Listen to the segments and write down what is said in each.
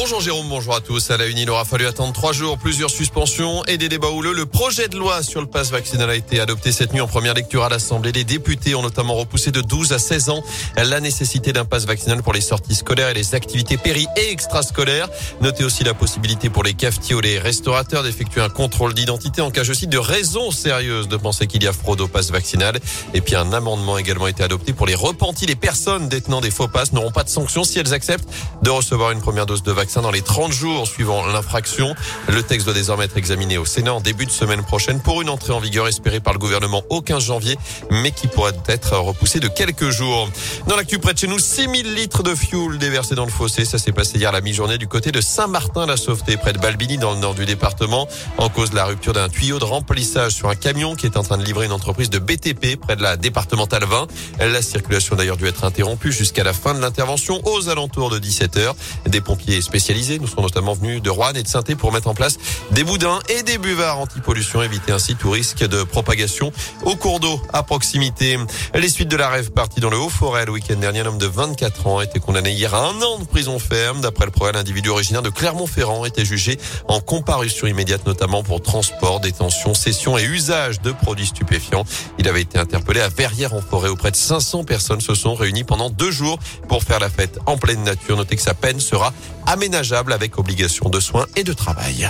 Bonjour Jérôme, bonjour à tous. À la une, il aura fallu attendre trois jours, plusieurs suspensions et des débats houleux. Le projet de loi sur le pass vaccinal a été adopté cette nuit en première lecture à l'Assemblée. Les députés ont notamment repoussé de 12 à 16 ans la nécessité d'un pass vaccinal pour les sorties scolaires et les activités péri et extrascolaires. Notez aussi la possibilité pour les cafetiers ou les restaurateurs d'effectuer un contrôle d'identité en cas, je cite, de raisons sérieuses de penser qu'il y a fraude au pass vaccinal. Et puis un amendement a également été adopté pour les repentis. Les personnes détenant des faux passes n'auront pas de sanctions si elles acceptent de recevoir une première dose de vaccin dans les 30 jours suivant l'infraction. Le texte doit désormais être examiné au Sénat en début de semaine prochaine pour une entrée en vigueur espérée par le gouvernement au 15 janvier, mais qui pourrait être repoussée de quelques jours. Dans l'actu près de chez nous, 6000 litres de fuel déversés dans le fossé. Ça s'est passé hier à la mi-journée du côté de Saint-Martin-la-Sauveté, près de Balbini, dans le nord du département, en cause de la rupture d'un tuyau de remplissage sur un camion qui est en train de livrer une entreprise de BTP près de la départementale 20. La circulation a d'ailleurs dû être interrompue jusqu'à la fin de l'intervention aux alentours de 17 heures. Des pompiers spécialisés nous sont notamment venus de Rouen et de saint pour mettre en place des boudins et des buvards anti-pollution, éviter ainsi tout risque de propagation au cours d'eau à proximité. Les suites de la rêve partie dans le Haut-Forêt le week-end dernier, un homme de 24 ans a été condamné hier à un an de prison ferme. D'après le progrès, l'individu originaire de Clermont-Ferrand était jugé en comparution immédiate, notamment pour transport, détention, cession et usage de produits stupéfiants. Il avait été interpellé à Verrières en forêt où près de 500 personnes se sont réunies pendant deux jours pour faire la fête en pleine nature. Notez que sa peine sera aménageable avec obligation de soins et de travail.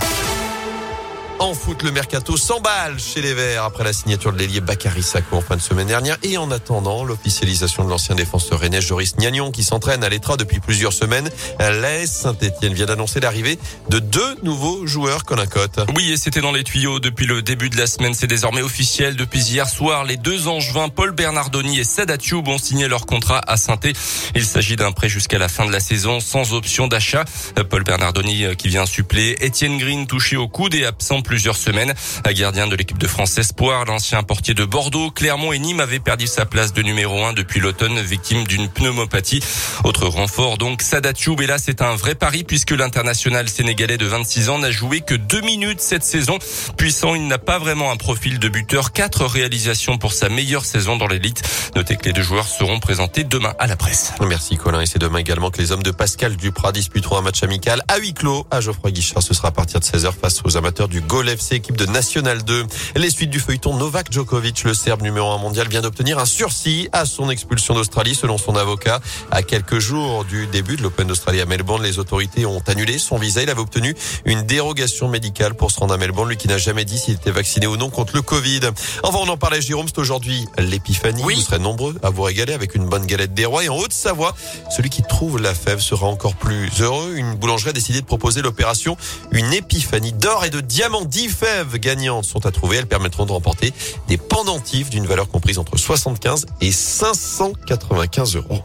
En foot, le mercato s'emballe chez les Verts après la signature de l'ailier Bakary Sako en fin de semaine dernière et en attendant l'officialisation de l'ancien défenseur rennais Joris Gnagnon qui s'entraîne à l'Etra depuis plusieurs semaines. L'AS Saint-Etienne vient d'annoncer l'arrivée de deux nouveaux joueurs cote. Oui, et c'était dans les tuyaux depuis le début de la semaine. C'est désormais officiel. Depuis hier soir, les deux angevins, Paul Bernardoni et Sadat ont signé leur contrat à saint Il s'agit d'un prêt jusqu'à la fin de la saison sans option d'achat. Paul Bernardoni euh, qui vient suppléer Étienne Green touché au coude et absent plusieurs semaines. Gardien de l'équipe de France Espoir, l'ancien portier de Bordeaux, Clermont et Nîmes avait perdu sa place de numéro 1 depuis l'automne, victime d'une pneumopathie. Autre renfort, donc Sadat et là c'est un vrai pari puisque l'international sénégalais de 26 ans n'a joué que deux minutes cette saison. Puissant, il n'a pas vraiment un profil de buteur. Quatre réalisations pour sa meilleure saison dans l'élite. Notez que les deux joueurs seront présentés demain à la presse. Merci Colin et c'est demain également que les hommes de Pascal Duprat disputeront un match amical à huis clos à Geoffroy Guichard. Ce sera à partir de 16h face aux amateurs du Gol FC, équipe de National 2. Les suites du feuilleton Novak Djokovic, le Serbe numéro 1 mondial, vient d'obtenir un sursis à son expulsion d'Australie selon son avocat. À quelques jours du début de l'Open d'Australie à Melbourne, les autorités ont annulé son visa. Il avait obtenu une dérogation médicale pour se rendre à Melbourne, lui qui n'a jamais dit s'il était vacciné ou non contre le Covid. Enfin, on en parlait, Jérôme, c'est aujourd'hui l'épiphanie. Vous serez nombreux à vous régaler avec une bonne galette des rois. Et en Haute-Savoie, celui qui trouve la fève sera encore plus heureux. Une boulangerie a décidé de proposer l'opération Une épiphanie d'or et de diamants 10 fèves gagnantes sont à trouver. Elles permettront de remporter des pendentifs d'une valeur comprise entre 75 et 595 euros.